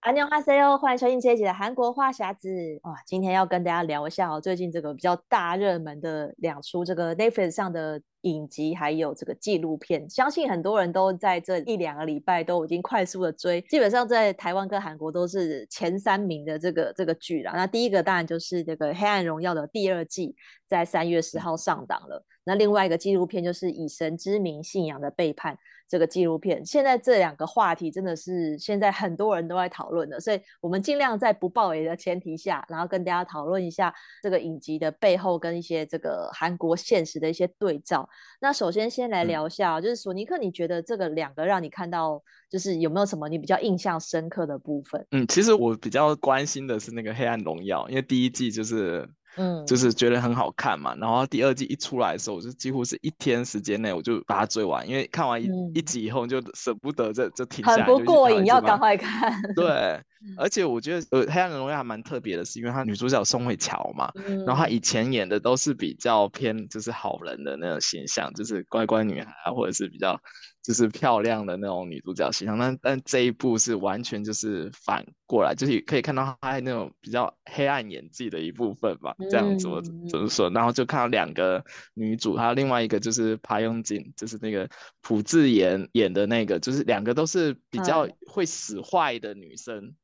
阿妞哈塞哟，欢迎收听这一集的韩国话匣子。哇，今天要跟大家聊一下哦，最近这个比较大热门的两出这个 Netflix 上的。影集还有这个纪录片，相信很多人都在这一两个礼拜都已经快速的追，基本上在台湾跟韩国都是前三名的这个这个剧了。那第一个当然就是这个《黑暗荣耀》的第二季，在三月十号上档了。那另外一个纪录片就是《以神之名：信仰的背叛》。这个纪录片，现在这两个话题真的是现在很多人都在讨论的，所以我们尽量在不爆雷的前提下，然后跟大家讨论一下这个影集的背后跟一些这个韩国现实的一些对照。那首先先来聊一下，嗯、就是索尼克，你觉得这个两个让你看到，就是有没有什么你比较印象深刻的部分？嗯，其实我比较关心的是那个《黑暗荣耀》，因为第一季就是。嗯，就是觉得很好看嘛，然后第二季一出来的时候，我就几乎是一天时间内我就把它追完，因为看完一、嗯、一集以后就舍不得这这停下来，很不过瘾，要赶快看。对。而且我觉得，呃，《黑暗荣耀》还蛮特别的，是因为她女主角宋慧乔嘛，嗯、然后她以前演的都是比较偏就是好人的那种形象，就是乖乖女孩啊，或者是比较就是漂亮的那种女主角形象。但但这一部是完全就是反过来，就是可以看到她那种比较黑暗演技的一部分吧，这样子我怎么说？然后就看到两个女主，还有另外一个就是朴勇俊，就是那个朴智妍演的那个，就是两个都是比较会使坏的女生。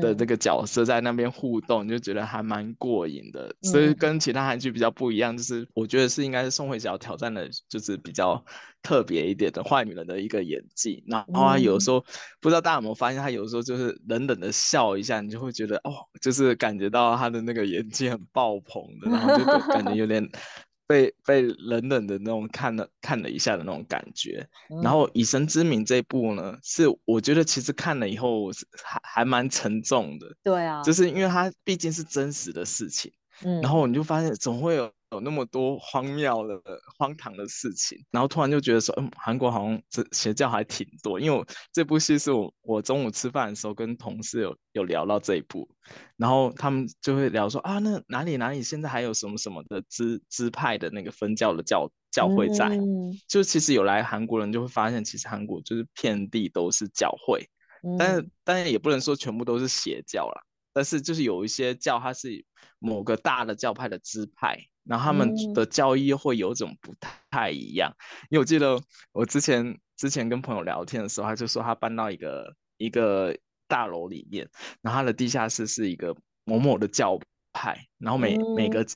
的这个角色在那边互动，就觉得还蛮过瘾的。嗯、所以跟其他韩剧比较不一样，就是我觉得是应该是宋慧乔挑战的，就是比较特别一点的坏女人的一个演技。然后她有时候、嗯、不知道大家有没有发现，她有时候就是冷冷的笑一下，你就会觉得哦，就是感觉到她的那个演技很爆棚的，然后就感觉有点。被被冷冷的那种看了看了一下的那种感觉，嗯、然后以神之名这一部呢，是我觉得其实看了以后还还蛮沉重的。对啊，就是因为它毕竟是真实的事情，嗯，然后你就发现总会有。有那么多荒谬的、荒唐的事情，然后突然就觉得说，嗯，韩国好像这邪教还挺多。因为我这部戏是我我中午吃饭的时候跟同事有有聊到这一部，然后他们就会聊说啊，那哪里哪里现在还有什么什么的支支派的那个分教的教教会在，嗯、就其实有来韩国人就会发现，其实韩国就是遍地都是教会，嗯、但是但是也不能说全部都是邪教啦，但是就是有一些教它是某个大的教派的支派。然后他们的教义会有种不太一样，嗯、因为我记得我之前之前跟朋友聊天的时候，他就说他搬到一个一个大楼里面，然后他的地下室是一个某某的教派，然后每、嗯、每个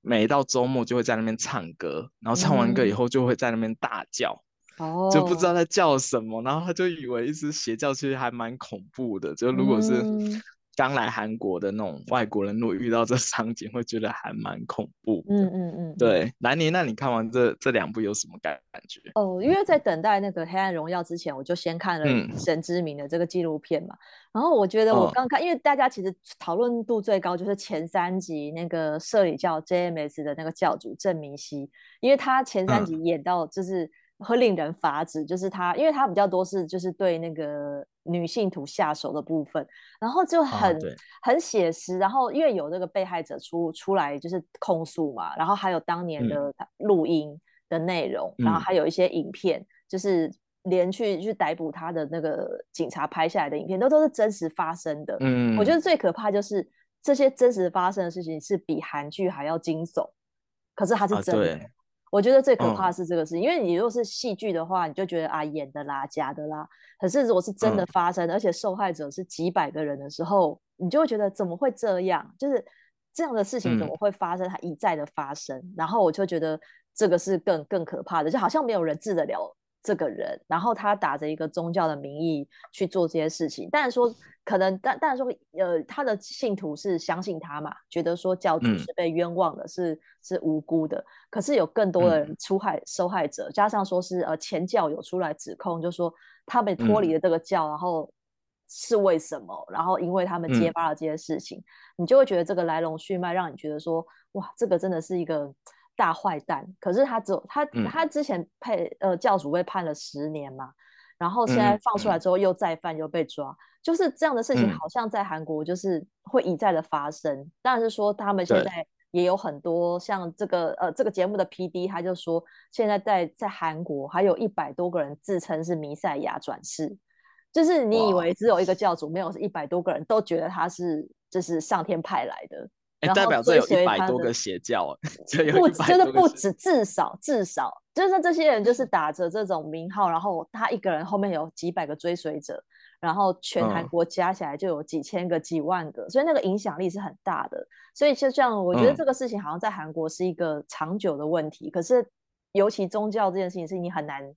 每到周末就会在那边唱歌，然后唱完歌以后就会在那边大叫，嗯、就不知道在叫什么，然后他就以为一直邪教，其实还蛮恐怖的，就如果是。嗯刚来韩国的那种外国人，如果遇到这场景，会觉得还蛮恐怖。嗯嗯嗯，对，兰妮，那你看完这这两部有什么感感觉？哦，因为在等待那个《黑暗荣耀》之前，我就先看了《神之名》的这个纪录片嘛。嗯、然后我觉得我刚看，哦、因为大家其实讨论度最高就是前三集那个社里教 JMS 的那个教主郑明熙，因为他前三集演到就是。嗯会令人发指，就是他，因为他比较多是就是对那个女信徒下手的部分，然后就很、哦、很写实，然后因为有那个被害者出出来就是控诉嘛，然后还有当年的录音的内容，嗯、然后还有一些影片，就是连去去逮捕他的那个警察拍下来的影片，都都是真实发生的。嗯，我觉得最可怕就是这些真实发生的事情是比韩剧还要惊悚，可是它是真的。啊我觉得最可怕的是这个事，嗯、因为你如果是戏剧的话，你就觉得啊演的啦、假的啦。可是如果是真的发生，嗯、而且受害者是几百个人的时候，你就会觉得怎么会这样？就是这样的事情怎么会发生？它一再的发生，嗯、然后我就觉得这个是更更可怕的，就好像没有人治得了这个人，然后他打着一个宗教的名义去做这些事情。但是说可能，但但是说，呃，他的信徒是相信他嘛，觉得说教主是被冤枉的，嗯、是是无辜的。可是有更多的人出害、嗯、受害者，加上说是呃前教友出来指控，就说他们脱离了这个教，嗯、然后是为什么？然后因为他们揭发了这些事情，嗯、你就会觉得这个来龙去脉，让你觉得说哇，这个真的是一个。大坏蛋，可是他只有他他之前配呃教主被判了十年嘛，然后现在放出来之后又再犯又被抓，嗯、就是这样的事情，好像在韩国就是会一再的发生。当然、嗯、是说他们现在也有很多像这个呃这个节目的 PD，他就说现在在在韩国还有一百多个人自称是弥赛亚转世。就是你以为只有一个。教主，没有是一百多个人都觉得他是就是上天派来的，欸、代表这有一百多个邪教，不真的不止，至少至少就是这些人就是打着这种名号，然后他一个人后面有几百个追随者，然后全韩国加起来就有几千个、几万个，所以那个影响力是很大的。所以就这样，我觉得这个事情好像在韩国是一个长久的问题，可是尤其宗教这件事情是你很难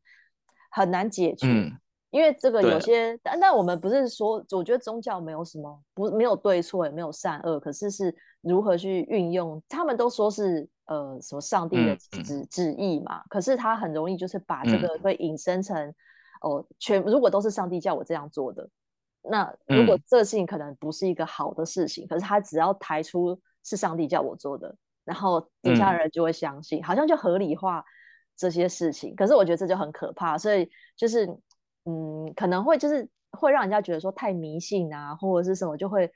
很难解决。嗯因为这个有些，但但我们不是说，我觉得宗教没有什么不没有对错，也没有善恶，可是是如何去运用。他们都说是呃什么上帝的旨旨意嘛，可是他很容易就是把这个会引申成哦，全如果都是上帝叫我这样做的，那如果这个事情可能不是一个好的事情，可是他只要抬出是上帝叫我做的，然后底下人就会相信，好像就合理化这些事情。可是我觉得这就很可怕，所以就是。嗯，可能会就是会让人家觉得说太迷信啊，或者是什么，就会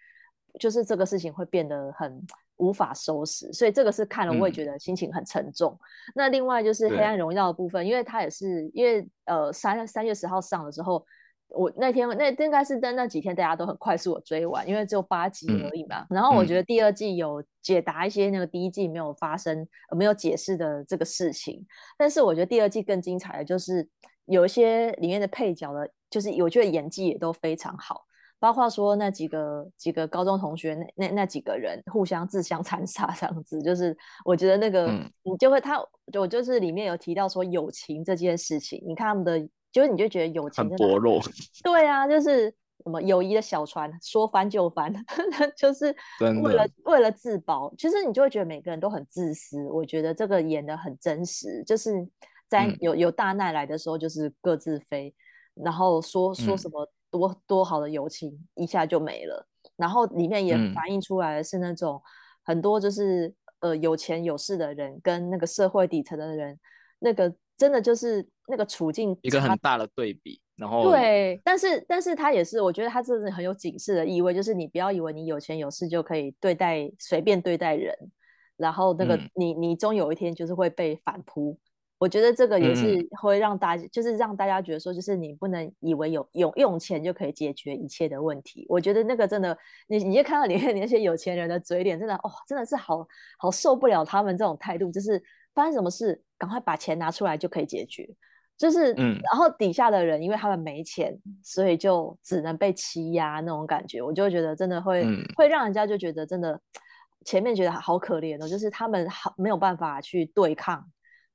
就是这个事情会变得很无法收拾，所以这个是看了我也觉得心情很沉重。嗯、那另外就是《黑暗荣耀》的部分，因为它也是因为呃三三月十号上的时候，我那天那应该是在那几天大家都很快速的追完，因为只有八集而已嘛。嗯、然后我觉得第二季有解答一些那个第一季没有发生、呃、没有解释的这个事情，但是我觉得第二季更精彩的就是。有一些里面的配角呢，就是我觉得演技也都非常好，包括说那几个几个高中同学那那那几个人互相自相残杀这样子，就是我觉得那个你就会他，我就是里面有提到说友情这件事情，你看他们的，就是你就觉得友情很薄弱，对啊，就是什么友谊的小船说翻就翻，就是为了为了自保，其实你就会觉得每个人都很自私，我觉得这个演的很真实，就是。在有有大难来的时候，就是各自飞，嗯、然后说说什么多、嗯、多好的友情一下就没了。然后里面也反映出来的是那种很多就是呃有钱有势的人跟那个社会底层的人，那个真的就是那个处境一个很大的对比。然后对，但是但是他也是，我觉得他这是很有警示的意味，就是你不要以为你有钱有势就可以对待随便对待人，然后那个你、嗯、你终有一天就是会被反扑。我觉得这个也是会让大家，嗯、就是让大家觉得说，就是你不能以为有用用钱就可以解决一切的问题。我觉得那个真的，你你就看到里面那些有钱人的嘴脸，真的哦，真的是好好受不了他们这种态度，就是发生什么事，赶快把钱拿出来就可以解决。就是，嗯、然后底下的人因为他们没钱，所以就只能被欺压那种感觉。我就会觉得真的会、嗯、会让人家就觉得真的 前面觉得好可怜哦，就是他们好没有办法去对抗。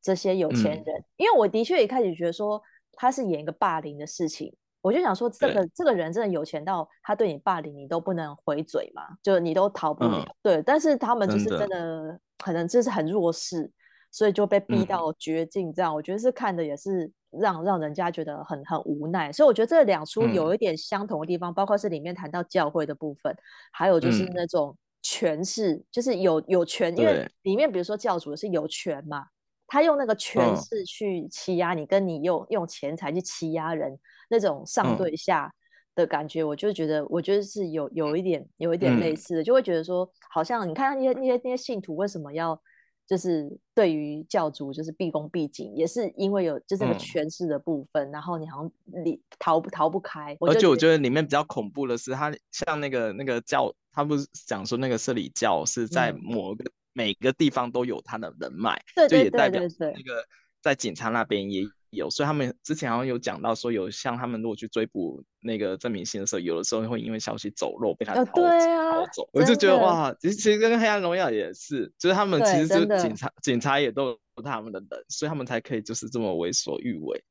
这些有钱人，嗯、因为我的确一开始觉得说他是演一个霸凌的事情，我就想说这个对这个人真的有钱到他对你霸凌，你都不能回嘴嘛，就你都逃不了。嗯、对，但是他们就是真的，可能就是很弱势，所以就被逼到绝境。这样，嗯、我觉得是看的也是让让人家觉得很很无奈。所以我觉得这两出有一点相同的地方，嗯、包括是里面谈到教会的部分，还有就是那种权势，嗯、就是有有权，因为里面比如说教主是有权嘛。他用那个权势去欺压你，嗯、跟你用用钱财去欺压人，那种上对下的感觉，嗯、我就觉得，我觉得是有有一点有一点类似的，嗯、就会觉得说，好像你看那些那些那些信徒为什么要就是对于教主就是毕恭毕敬，也是因为有就这个权势的部分，嗯、然后你好像你逃不逃不开。而且我觉得里面比较恐怖的是，他像那个那个教，他不是讲说那个社理教是在某个。嗯每个地方都有他的人脉，对对对对对，就也代表那个在警察那边也有，所以他们之前好像有讲到说，有像他们如果去追捕那个郑明星的时候，有的时候会因为消息走漏被他逃走。哦啊、逃走。我就觉得哇，其实其实跟黑暗荣耀也是，就是他们其实就警察警察也都有他们的人，所以他们才可以就是这么为所欲为。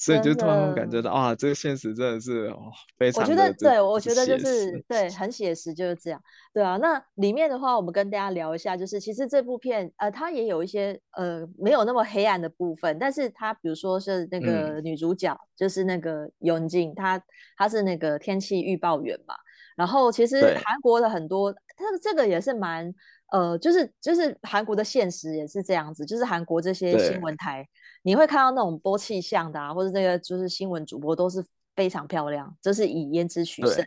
所以就突然感觉到啊，这个现实真的是哦，非常。我觉得对，我觉得就是对，很写实，就是这样。对啊，那里面的话，我们跟大家聊一下，就是其实这部片呃，它也有一些呃没有那么黑暗的部分，但是它比如说是那个女主角，嗯、就是那个永静，她她是那个天气预报员嘛。然后其实韩国的很多，它这个也是蛮呃，就是就是韩国的现实也是这样子，就是韩国这些新闻台，你会看到那种播气象的啊，或者这个就是新闻主播都是非常漂亮，就是以颜值取胜。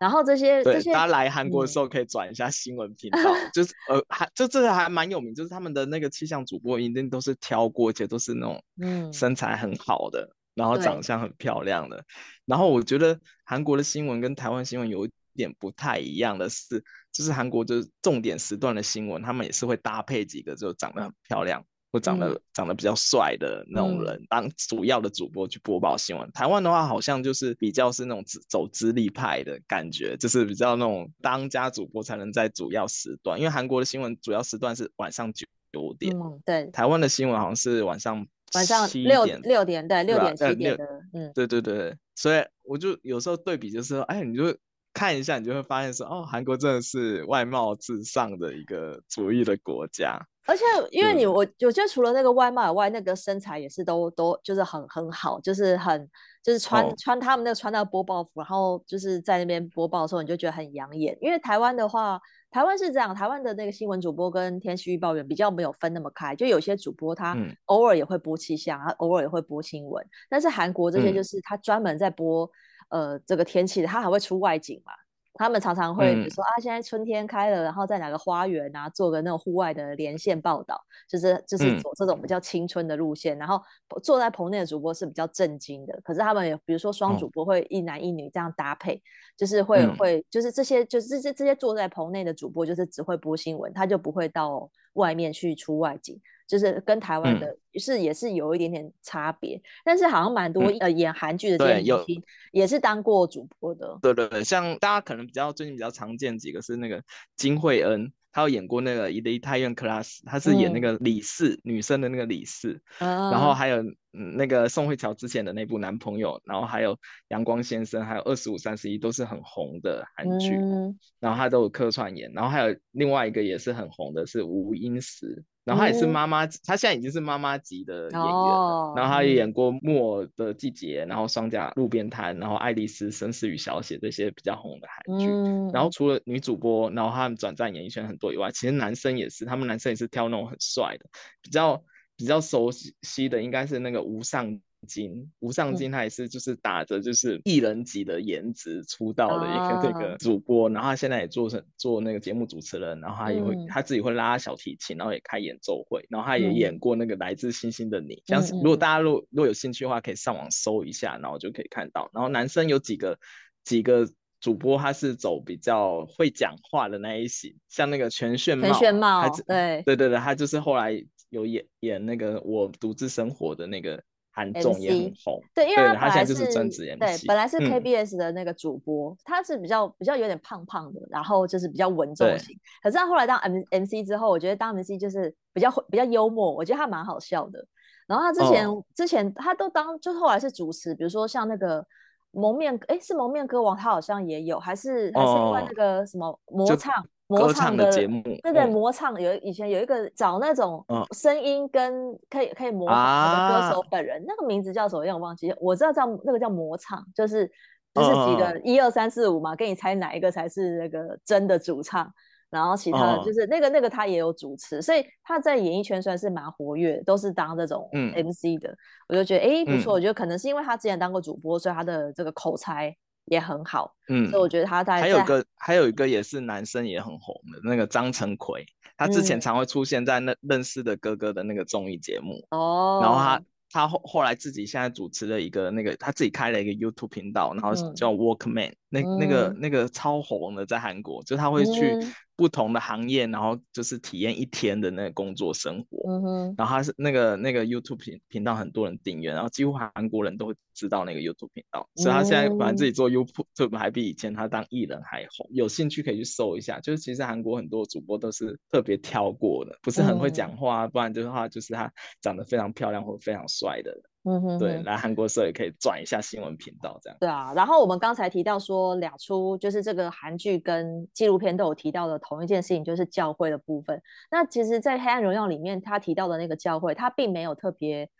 然后这些对这些，大家来韩国的时候可以转一下新闻频道，嗯、就是呃，还就这个还蛮有名，就是他们的那个气象主播一定都是挑过，而且都是那种嗯身材很好的，嗯、然后长相很漂亮的。然后我觉得韩国的新闻跟台湾新闻有一点不太一样的是，就是韩国就是重点时段的新闻，他们也是会搭配几个就长得很漂亮。或长得、嗯、长得比较帅的那种人当主要的主播去播报新闻。嗯、台湾的话，好像就是比较是那种走资历派的感觉，就是比较那种当家主播才能在主要时段。因为韩国的新闻主要时段是晚上九九点，嗯，对。台湾的新闻好像是晚上晚上六点六点，对，六点七点的，嗯，对对对。所以我就有时候对比，就是说，哎，你就看一下，你就会发现说，哦，韩国真的是外貌至上的一个主义的国家。而且，因为你我我觉得除了那个外貌以外，那个身材也是都都就是很很好，就是很就是穿、哦、穿他们那个穿那个播报服，然后就是在那边播报的时候，你就觉得很养眼。因为台湾的话，台湾是这样，台湾的那个新闻主播跟天气预报员比较没有分那么开，就有些主播他偶尔也会播气象，他偶尔也会播新闻。但是韩国这些就是他专门在播、嗯、呃这个天气的，他还会出外景嘛。他们常常会比如说、嗯、啊，现在春天开了，然后在哪个花园啊，做个那种户外的连线报道，就是就是走这种比较青春的路线。嗯、然后坐在棚内的主播是比较正经的，可是他们也比如说双主播会一男一女这样搭配，哦、就是会、嗯、会就是这些就是这些这些坐在棚内的主播就是只会播新闻，他就不会到外面去出外景。就是跟台湾的，嗯、是也是有一点点差别，但是好像蛮多、嗯、呃演韩剧的这些明星也是当过主播的。对对对，像大家可能比较最近比较常见几个是那个金惠恩，她有演过那个《梨泰院 Class》，她是演那个李四、嗯、女生的那个李四，嗯、然后还有那个宋慧乔之前的那部男朋友，然后还有阳光先生，还有二十五三十一都是很红的韩剧，嗯、然后他都有客串演，然后还有另外一个也是很红的是吴英石。然后他也是妈妈，他、嗯、现在已经是妈妈级的演员了。哦、然后他也演过《木偶的季节》，然后《双甲路边摊》，然后《爱丽丝绅士与小姐》这些比较红的韩剧。嗯、然后除了女主播，然后他们转战演艺圈很多以外，其实男生也是，他们男生也是挑那种很帅的，比较比较熟悉的应该是那个吴尚。金。吴尚金，他也是就是打着就是艺人级的颜值出道的一个这个主播，啊、然后他现在也做成做那个节目主持人，然后他也会、嗯、他自己会拉小提琴，然后也开演奏会，然后他也演过那个来自星星的你，像是如果大家如果如果有兴趣的话，可以上网搜一下，然后就可以看到。然后男生有几个几个主播，他是走比较会讲话的那一型，像那个全炫茂，全炫茂，对。对对对，他就是后来有演演那个我独自生活的那个。韩综也很红，对，因为他现在就是专职对，本来是 KBS 的那个主播，嗯、他是比较比较有点胖胖的，然后就是比较稳重型。可是他后来当 M MC 之后，我觉得当 MC 就是比较比较幽默，我觉得他蛮好笑的。然后他之前、哦、之前他都当，就后来是主持，比如说像那个蒙面，哎，是蒙面歌王，他好像也有，还是还是因为那个什么魔唱。模唱的节目，对对，模唱有以前有一个找那种声音跟可以可以模仿的歌手本人，那个名字叫什么？让我忘记。我知道叫那个叫模唱，就是就是几个一二三四五嘛，给你猜哪一个才是那个真的主唱，然后其他的就是那个那个他也有主持，所以他在演艺圈算是蛮活跃，都是当这种 MC 的。我就觉得哎不错，我觉得可能是因为他之前当过主播，所以他的这个口才。也很好，嗯，所以我觉得他在还有个还有一个也是男生也很红的那个张成奎，他之前常会出现在那认识的哥哥的那个综艺节目。哦，然后他他后后来自己现在主持了一个那个他自己开了一个 YouTube 频道，然后叫 Workman，那那个那个超红的在韩国，就他会去。不同的行业，然后就是体验一天的那个工作生活。嗯哼，然后他是那个那个 YouTube 频频道很多人订阅，然后几乎韩国人都会知道那个 YouTube 频道，嗯、所以他现在反正自己做 YouTube 还比以前他当艺人还红。有兴趣可以去搜一下，就是其实韩国很多主播都是特别挑过的，不是很会讲话，嗯、不然就是话就是他长得非常漂亮或非常帅的人。嗯哼，对，来韩国的时候也可以转一下新闻频道，这样。对啊，然后我们刚才提到说两出，就是这个韩剧跟纪录片都有提到的同一件事情，就是教会的部分。那其实，在《黑暗荣耀》里面，他提到的那个教会，他并没有特别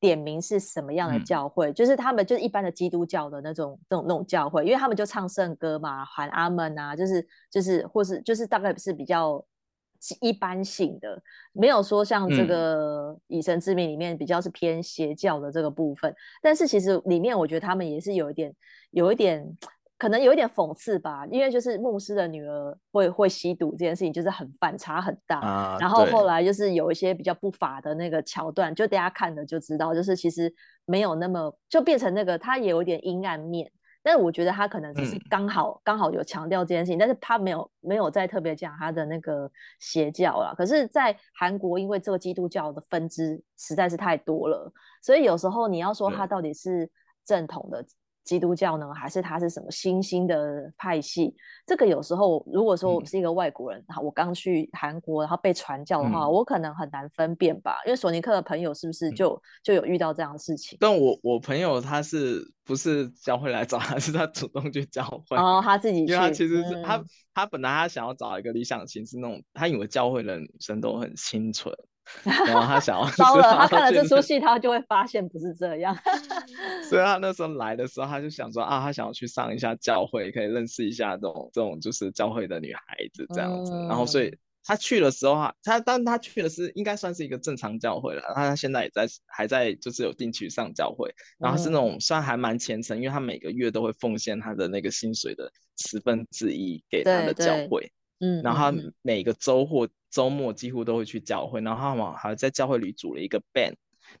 点名是什么样的教会，嗯、就是他们就是一般的基督教的那种、那种、那种教会，因为他们就唱圣歌嘛，喊阿门啊，就是就是或是就是大概是比较。一般性的，没有说像这个以神之名里面比较是偏邪教的这个部分。嗯、但是其实里面我觉得他们也是有一点，有一点。可能有一点讽刺吧，因为就是牧师的女儿会会吸毒这件事情，就是很反差很大。啊、然后后来就是有一些比较不法的那个桥段，就大家看了就知道，就是其实没有那么就变成那个他也有点阴暗面。但是我觉得他可能只是刚好、嗯、刚好有强调这件事情，但是他没有没有再特别讲他的那个邪教啦。可是，在韩国，因为这个基督教的分支实在是太多了，所以有时候你要说他到底是正统的。基督教呢，还是他是什么新兴的派系？这个有时候，如果说我是一个外国人，嗯、我刚去韩国，然后被传教的话，嗯、我可能很难分辨吧。因为索尼克的朋友是不是就、嗯、就有遇到这样的事情？但我我朋友他是不是教会来找他，是他主动去教会？哦，他自己去。因为他其实是、嗯、他他本来他想要找一个理想型是那种，他以为教会的女生都很清纯。然后他想要，糟了，他看了这出戏，他就会发现不是这样。所以他那时候来的时候，他就想说啊，他想要去上一下教会，可以认识一下这种这种就是教会的女孩子这样子。嗯、然后所以他去的时候啊，他当他去的是应该算是一个正常教会了。他现在也在还在就是有定期上教会，然后是那种算还蛮虔诚，因为他每个月都会奉献他的那个薪水的十分之一给他的教会。嗯，然后他每个周或周末几乎都会去教会，然后他们还在教会里组了一个 band，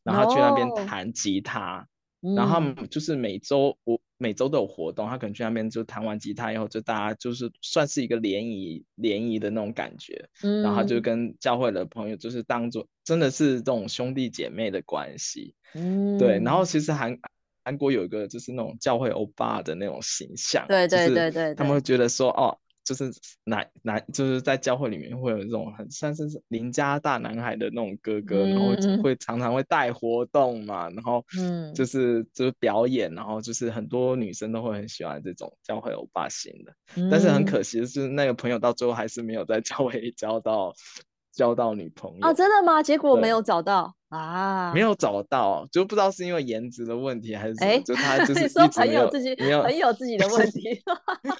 然后去那边弹吉他，哦、然后他们就是每周我每周都有活动，他可能去那边就弹完吉他以后，就大家就是算是一个联谊联谊的那种感觉，嗯、然后就跟教会的朋友就是当做真的是这种兄弟姐妹的关系，嗯，对，然后其实韩韩国有一个就是那种教会欧巴的那种形象，对对对对，对，他们会。觉得说哦。就是男男，就是在教会里面会有这种很像是邻家大男孩的那种哥哥，嗯、然后会常常会带活动嘛，然后嗯，就是就是表演，然后就是很多女生都会很喜欢这种教会欧巴型的，嗯、但是很可惜的是，那个朋友到最后还是没有在教会里交到交到女朋友啊。真的吗？结果没有找到。啊，没有找到，就不知道是因为颜值的问题还是什么，欸、就他就 是说很有自己，没有很有自己的问题，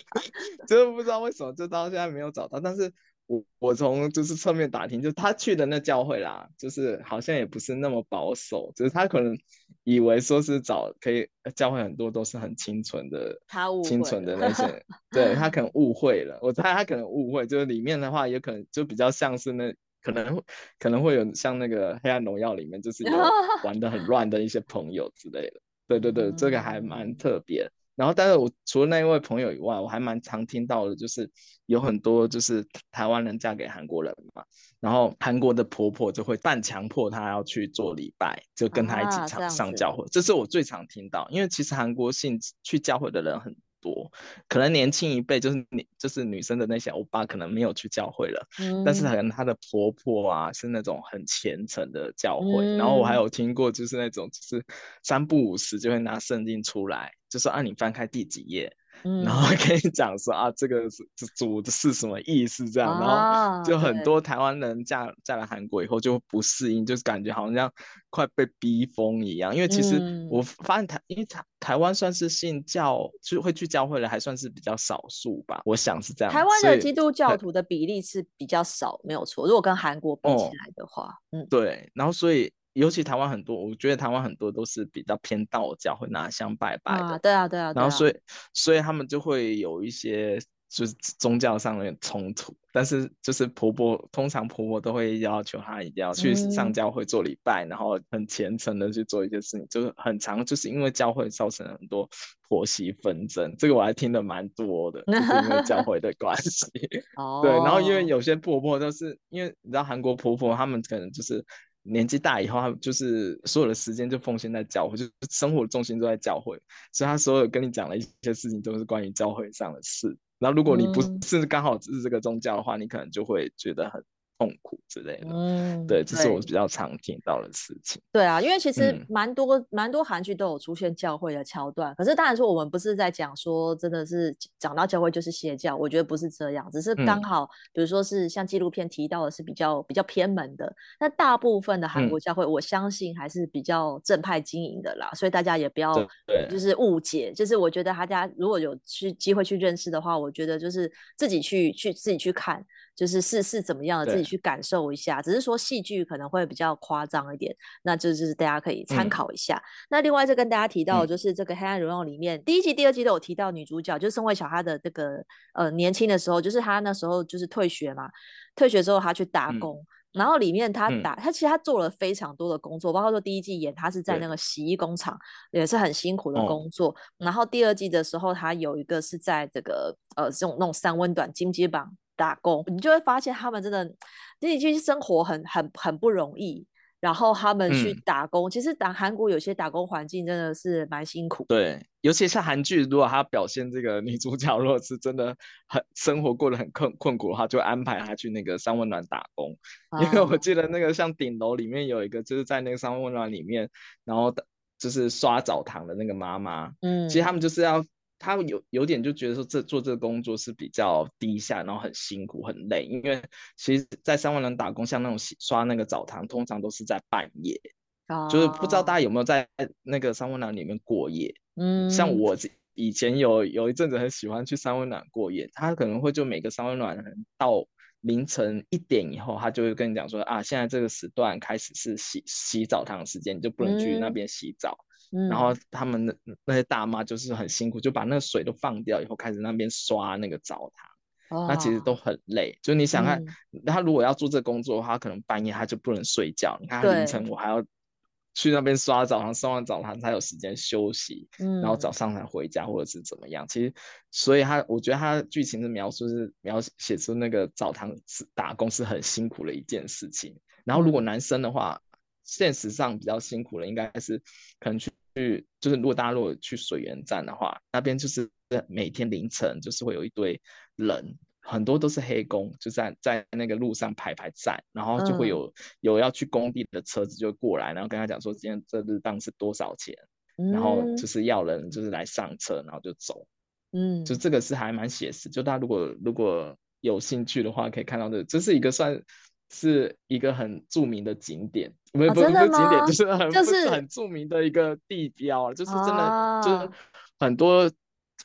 就不知道为什么，就到现在没有找到。但是我我从就是侧面打听，就他去的那教会啦，就是好像也不是那么保守，就是他可能以为说是找可以教会很多都是很清纯的，他误会清纯的那些，对他可能误会了，我猜他可能误会，就是里面的话也可能就比较像是那。可能可能会有像那个《黑暗荣耀》里面，就是有 玩的很乱的一些朋友之类的。对对对，这个还蛮特别。然后，但是我除了那一位朋友以外，我还蛮常听到的，就是有很多就是台湾人嫁给韩国人嘛，然后韩国的婆婆就会半强迫她要去做礼拜，就跟她一起上上教会。这是我最常听到，因为其实韩国信去教会的人很多，可能年轻一辈就是你就是女生的那些欧巴可能没有去教会了，嗯、但是可能她的婆婆啊是那种很虔诚的教会，嗯、然后我还有听过就是那种就是三不五时就会拿圣经出来，就是啊你翻开第几页。然后跟你讲说啊，这个是主的是什么意思？这样，然后就很多台湾人嫁嫁来韩国以后就不适应，就是感觉好像快被逼疯一样。因为其实我发现台，因为台台湾算是信教，就会去教会的还算是比较少数吧。我想是这样。台湾的基督教徒的比例是比较少，没有错。如果跟韩国比起来的话，嗯，对。然后所以。尤其台湾很多，我觉得台湾很多都是比较偏道教，会拿香拜拜的。啊对啊，对啊。然后所以，所以他们就会有一些就是宗教上的冲突。但是就是婆婆，通常婆婆都会要求她一定要去上教会做礼拜，嗯、然后很虔诚的去做一些事情，就是很常，就是因为教会造成了很多婆媳纷争。这个我还听得蛮多的，就是因为教会的 关系。哦。对，然后因为有些婆婆都是因为你知道韩国婆婆，她们可能就是。年纪大以后，他就是所有的时间就奉献在教会，就是生活的重心都在教会，所以他所有跟你讲的一些事情都是关于教会上的事。然后如果你不是刚好是这个宗教的话，嗯、你可能就会觉得很。痛苦之类的，嗯，对，这是我比较常听到的事情。对啊，因为其实蛮多蛮、嗯、多韩剧都有出现教会的桥段，可是当然说我们不是在讲说真的是讲到教会就是邪教，我觉得不是这样，只是刚好，比如说是像纪录片提到的是比较比较偏门的，那大部分的韩国教会，我相信还是比较正派经营的啦，嗯、所以大家也不要就是误解，就是我觉得大家如果有去机会去认识的话，我觉得就是自己去去自己去看。就是是是怎么样的，自己去感受一下。只是说戏剧可能会比较夸张一点，那这就是大家可以参考一下。嗯、那另外再跟大家提到，就是这个《黑暗荣耀》里面、嗯、第一集、第二集都有提到女主角，就是宋慧乔她的这个呃年轻的时候，就是她那时候就是退学嘛，退学之后她去打工。嗯然后里面他打、嗯、他其实他做了非常多的工作，包括说第一季演他是在那个洗衣工厂，也是很辛苦的工作。哦、然后第二季的时候，他有一个是在这个呃这种那种三温暖金鸡榜打工，你就会发现他们真的自己去生活很很很不容易。然后他们去打工，嗯、其实打韩国有些打工环境真的是蛮辛苦。对，尤其是韩剧，如果他表现这个女主角，如果是真的很生活过得很困困苦的话，就安排她去那个三温暖打工。啊、因为我记得那个像顶楼里面有一个，就是在那个三温暖里面，然后就是刷澡堂的那个妈妈。嗯，其实他们就是要。他有有点就觉得说，这做这个工作是比较低下，然后很辛苦很累，因为其实，在三温暖打工，像那种洗刷那个澡堂，通常都是在半夜，哦、就是不知道大家有没有在那个三温暖里面过夜。嗯，像我以前有有一阵子很喜欢去三温暖过夜，他可能会就每个三温暖到凌晨一点以后，他就会跟你讲说啊，现在这个时段开始是洗洗澡堂的时间，你就不能去那边洗澡。嗯然后他们那那些大妈就是很辛苦，就把那个水都放掉以后，开始那边刷那个澡堂，那、哦、其实都很累。就你想看，嗯、他如果要做这工作的话，可能半夜他就不能睡觉。你看凌晨我还要去那边刷澡堂，刷完澡堂才有时间休息，嗯、然后早上才回家或者是怎么样。其实，所以他我觉得他剧情的描述是描写出那个澡堂打工是很辛苦的一件事情。然后如果男生的话，嗯、现实上比较辛苦的应该是可能去。去就是，如果大家如果去水源站的话，那边就是每天凌晨就是会有一堆人，很多都是黑工，就在在那个路上排排站，然后就会有、嗯、有要去工地的车子就过来，然后跟他讲说今天这日当是多少钱，嗯、然后就是要人就是来上车，然后就走，嗯，就这个是还蛮写实，就大家如果如果有兴趣的话，可以看到的、这个，这是一个算。是一个很著名的景点，不是不是景点，就是很就是很著名的一个地标，就是真的、啊、就是很多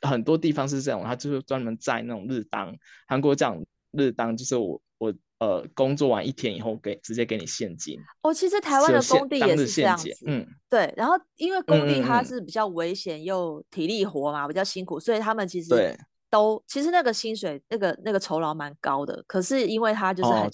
很多地方是这样，它就是专门在那种日当，韩国讲日当就是我我呃工作完一天以后给直接给你现金。哦，其实台湾的工地也是这样子，嗯，对。然后因为工地它是比较危险又体力活嘛，嗯嗯嗯比较辛苦，所以他们其实对。都其实那个薪水那个那个酬劳蛮高的，可是因为他就是很、哦、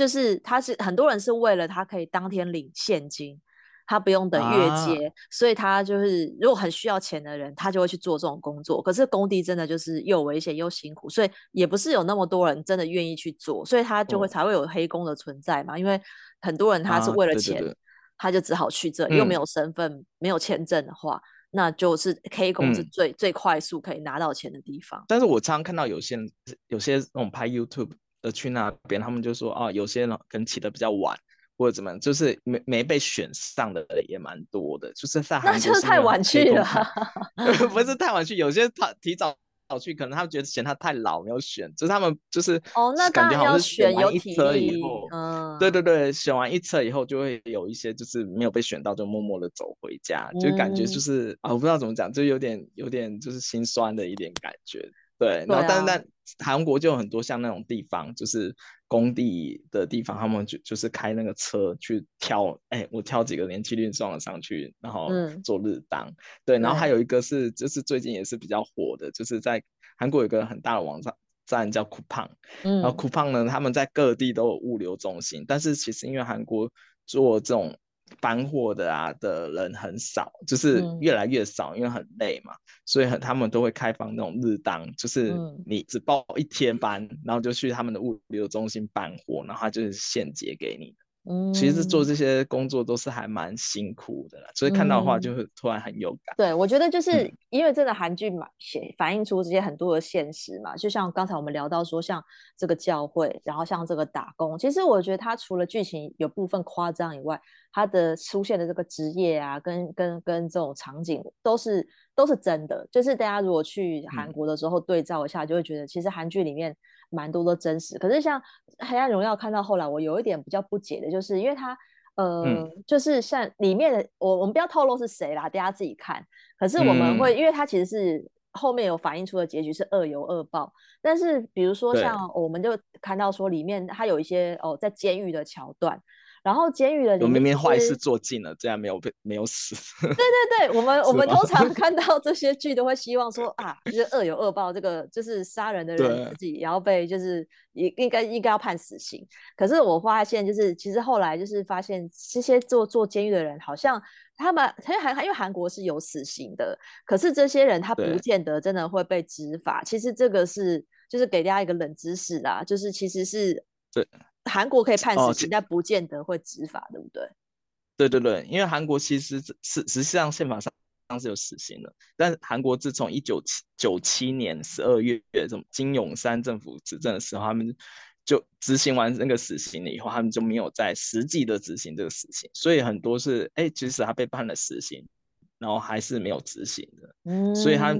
就是他是很多人是为了他可以当天领现金，他不用等月结，啊、所以他就是如果很需要钱的人，他就会去做这种工作。可是工地真的就是又危险又辛苦，所以也不是有那么多人真的愿意去做，所以他就会才会有黑工的存在嘛。哦、因为很多人他是为了钱，啊、对对对他就只好去这，又没有身份、嗯、没有签证的话。那就是 K 工是最、嗯、最快速可以拿到钱的地方。但是我常常看到有些人，有些那种拍 YouTube 的去那边，他们就说啊，有些人可能起得比较晚，或者怎么样，就是没没被选上的也蛮多的，就是在那就是太晚去了 不是太晚去，有些他提早。早去，可能他们觉得嫌他太老没有选，就是他们就是哦，那感觉好像是选完一车以后，嗯，对对对，选完一车以后就会有一些就是没有被选到，就默默的走回家，嗯、就感觉就是啊，我不知道怎么讲，就有点有点就是心酸的一点感觉。对，然后但是在韩国就有很多像那种地方，就是工地的地方，他们就就是开那个车去挑，哎，我挑几个年轻力壮的上去，然后做日当。嗯、对，然后还有一个是，就是最近也是比较火的，就是在韩国有一个很大的网站站叫 Coupang，然后 Coupang 呢，他们在各地都有物流中心，但是其实因为韩国做这种。搬货的啊的人很少，就是越来越少，嗯、因为很累嘛，所以很他们都会开放那种日当，就是你只报一天班，嗯、然后就去他们的物流中心搬货，然后他就是现结给你。嗯，其实做这些工作都是还蛮辛苦的啦，所以看到的话就会突然很有感。嗯、对，我觉得就是因为真的韩剧嘛，写反映出这些很多的现实嘛，就像刚才我们聊到说，像这个教会，然后像这个打工，其实我觉得它除了剧情有部分夸张以外，它的出现的这个职业啊，跟跟跟这种场景都是都是真的。就是大家如果去韩国的时候对照一下，就会觉得其实韩剧里面。蛮多的真实，可是像《黑暗荣耀》看到后来，我有一点比较不解的，就是因为它，呃，嗯、就是像里面的我，我们不要透露是谁啦，大家自己看。可是我们会，嗯、因为它其实是后面有反映出的结局是恶有恶报。但是比如说像我们就看到说里面它有一些哦在监狱的桥段。然后监狱的里面，明明坏事做尽了，竟然没有被没有死。对对对，我们我们通常 看到这些剧都会希望说啊，就是恶有恶报，这个就是杀人的人自己也要被就是应应该应该要判死刑。可是我发现就是其实后来就是发现这些做做监狱的人好像他们因为韩因为韩国是有死刑的，可是这些人他不见得真的会被执法。其实这个是就是给大家一个冷知识啦，就是其实是对。韩国可以判死刑，但不见得会执法，对不对？对对对，因为韩国其实是实际上宪法上是有死刑的，但是韩国自从一九七九七年十二月这种金永三政府执政的时候，他们就执行完那个死刑了以后，他们就没有在实际的执行这个死刑，所以很多是哎，其实他被判了死刑，然后还是没有执行的，嗯，所以他。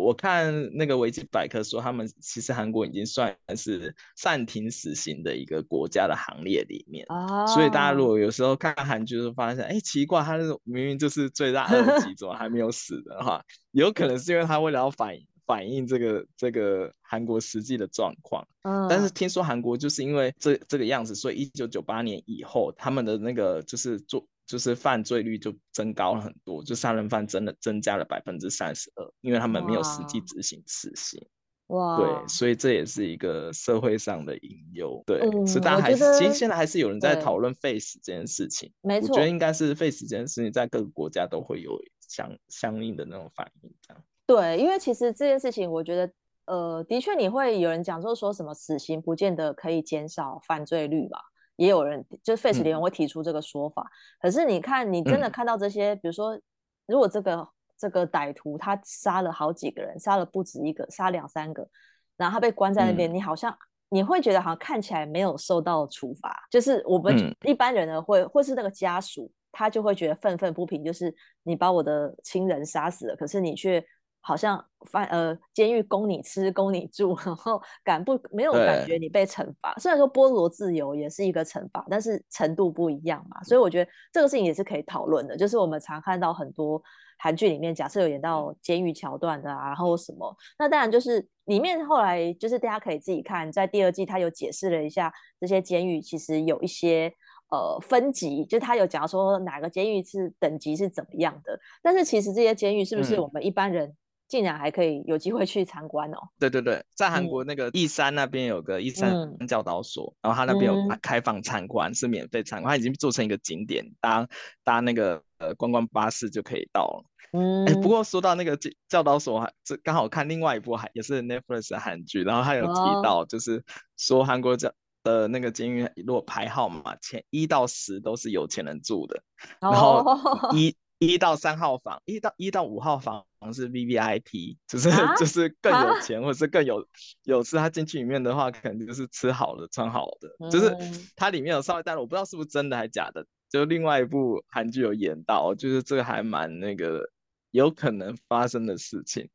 我看那个维基百科说，他们其实韩国已经算是暂停死刑的一个国家的行列里面。哦。所以大家如果有时候看韩剧，就发现，哎，奇怪，他明明就是罪大恶极，怎么还没有死的话，有可能是因为他为了要反反映这个这个韩国实际的状况。嗯。但是听说韩国就是因为这这个样子，所以一九九八年以后，他们的那个就是做。就是犯罪率就增高了很多，就杀人犯真的增加了百分之三十二，因为他们没有实际执行死刑。哇，对，所以这也是一个社会上的隐忧。对，嗯、所以大家还是其实现在还是有人在讨论 face 这件事情。没错，我觉得应该是 face 这件事情在各个国家都会有相相应的那种反应。这样。对，因为其实这件事情，我觉得呃，的确你会有人讲，说说什么死刑不见得可以减少犯罪率吧。也有人就是 Face 联盟会提出这个说法，嗯，可是你看，你真的看到这些，嗯、比如说，如果这个这个歹徒他杀了好几个人，杀了不止一个，杀两三个，然后他被关在那边，嗯，你好像你会觉得好像看起来没有受到处罚，就是我们一般人呢会，或是那个家属，他就会觉得愤愤不平，就是你把我的亲人杀死了，可是你却。好像犯呃，监狱供你吃，供你住，然后感不没有感觉你被惩罚。虽然说剥夺自由也是一个惩罚，但是程度不一样嘛。所以我觉得这个事情也是可以讨论的。就是我们常看到很多韩剧里面，假设有演到监狱桥段的啊，然后什么，那当然就是里面后来就是大家可以自己看，在第二季他有解释了一下这些监狱其实有一些呃分级，就他有讲说哪个监狱是等级是怎么样的。但是其实这些监狱是不是我们一般人、嗯？竟然还可以有机会去参观哦！对对对，在韩国那个义山那边有个义山教导所，嗯、然后他那边有开放参观，嗯、是免费参观，他已经做成一个景点，搭搭那个呃观光巴士就可以到了。嗯，哎，不过说到那个教导所，这刚好看另外一部还也是 Netflix 的韩剧，然后他有提到，就是说韩国教的那个监狱，如果排号嘛前一到十都是有钱人住的，然后 一。一到三号房，一到一到五号房是 V V I P，就是、啊、就是更有钱、啊、或者是更有有吃。他进去里面的话，可能就是吃好的、穿好的，嗯、就是它里面有稍微带了，我不知道是不是真的还是假的。就另外一部韩剧有演到，就是这个还蛮那个。有可能发生的事情，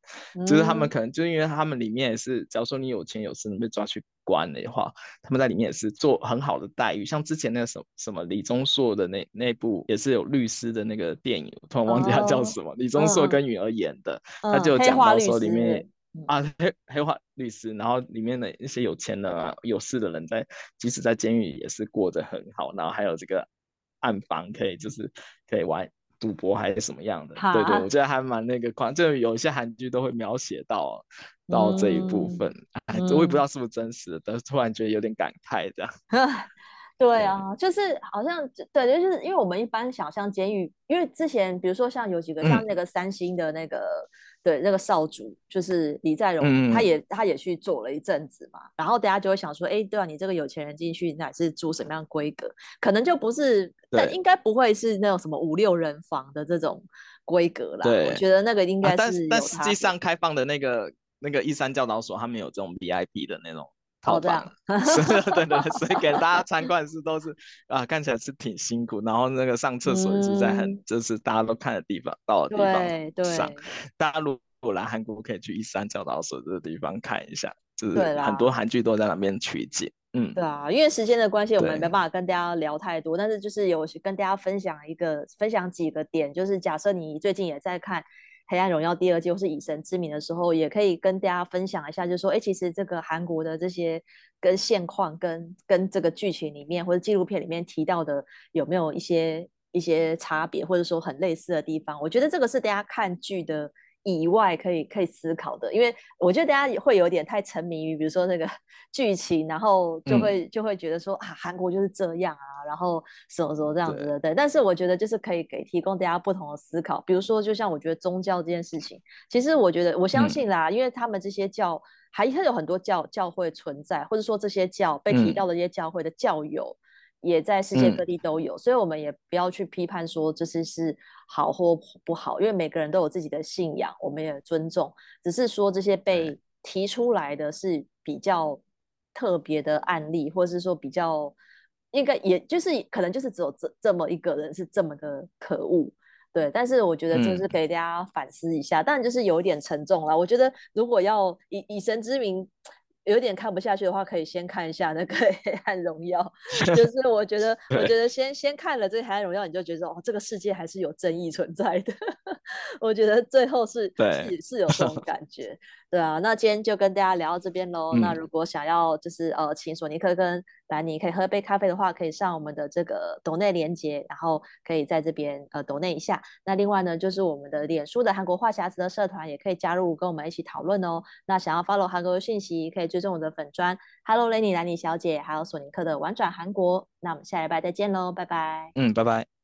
就是他们可能就因为他们里面也是，假如说你有钱有势，你被抓去关的话，他们在里面也是做很好的待遇。像之前那个什么什么李钟硕的那那部也是有律师的那个电影，我突然忘记他叫什么，哦、李钟硕跟允儿演的，嗯、他就有讲到说里面、嗯、啊黑黑化律师，然后里面的一些有钱的、啊、有势的人在，即使在监狱也是过得很好，然后还有这个暗房可以就是可以玩。赌博还是什么样的？对对，我觉得还蛮那个况，就有一些韩剧都会描写到到这一部分，嗯、我也不知道是不是真实的，但是突然觉得有点感慨这样。对啊，就是好像对，就是因为我们一般想象监狱，因为之前比如说像有几个像那个三星的那个。嗯对，那个少主就是李在镕，嗯，他也他也去做了一阵子嘛，然后大家就会想说，哎，对啊，你这个有钱人进去，那是住什么样规格？可能就不是，但应该不会是那种什么五六人房的这种规格啦。对，我觉得那个应该是，啊，但但实际上开放的那个那个一三教导所，他们有这种 VIP 的那种。好的，对对，所以给大家参观是都是啊，看起来是挺辛苦，然后那个上厕所也是在很、嗯、就是大家都看的地方，到的地方上。大家如果来韩国，可以去一山教导所这个地方看一下，就是很多韩剧都在那边取景。嗯，对啊，因为时间的关系，我们没办法跟大家聊太多，但是就是有跟大家分享一个分享几个点，就是假设你最近也在看。黑暗荣耀第二季或是以神之名的时候，也可以跟大家分享一下，就是说，哎，其实这个韩国的这些跟现况跟跟这个剧情里面或者纪录片里面提到的有没有一些一些差别，或者说很类似的地方？我觉得这个是大家看剧的。以外可以可以思考的，因为我觉得大家也会有点太沉迷于，比如说那个 剧情，然后就会、嗯、就会觉得说啊，韩国就是这样啊，然后什么什么这样子的，对。但是我觉得就是可以给提供大家不同的思考，比如说就像我觉得宗教这件事情，其实我觉得我相信啦，嗯、因为他们这些教还是有很多教教会存在，或者说这些教被提到的这些教会的教友。嗯也在世界各地都有，嗯，所以我们也不要去批判说这是是好或不好，因为每个人都有自己的信仰，我们也尊重。只是说这些被提出来的是比较特别的案例，或者是说比较应该，也就是可能就是只有这这么一个人是这么的可恶，对。但是我觉得就是给大家反思一下，当然就是有一点沉重了。我觉得如果要以以神之名。有点看不下去的话，可以先看一下那个《黑暗荣耀》，就是我觉得，我觉得先先看了这个《黑暗荣耀》，你就觉得哦，这个世界还是有正义存在的。我觉得最后是是是有这种感觉。对啊，那今天就跟大家聊到这边喽。嗯、那如果想要就是呃，请索尼克跟兰妮可以喝杯咖啡的话，可以上我们的这个抖内连接，然后可以在这边呃抖内一下。那另外呢，就是我们的脸书的韩国话匣子的社团也可以加入，跟我们一起讨论哦。那想要 follow 韩国的讯息，可以追踪我的粉砖，Hello Lenny 兰妮小姐，还有索尼克的玩转韩国。那我们下礼拜再见喽，拜拜。嗯，拜拜。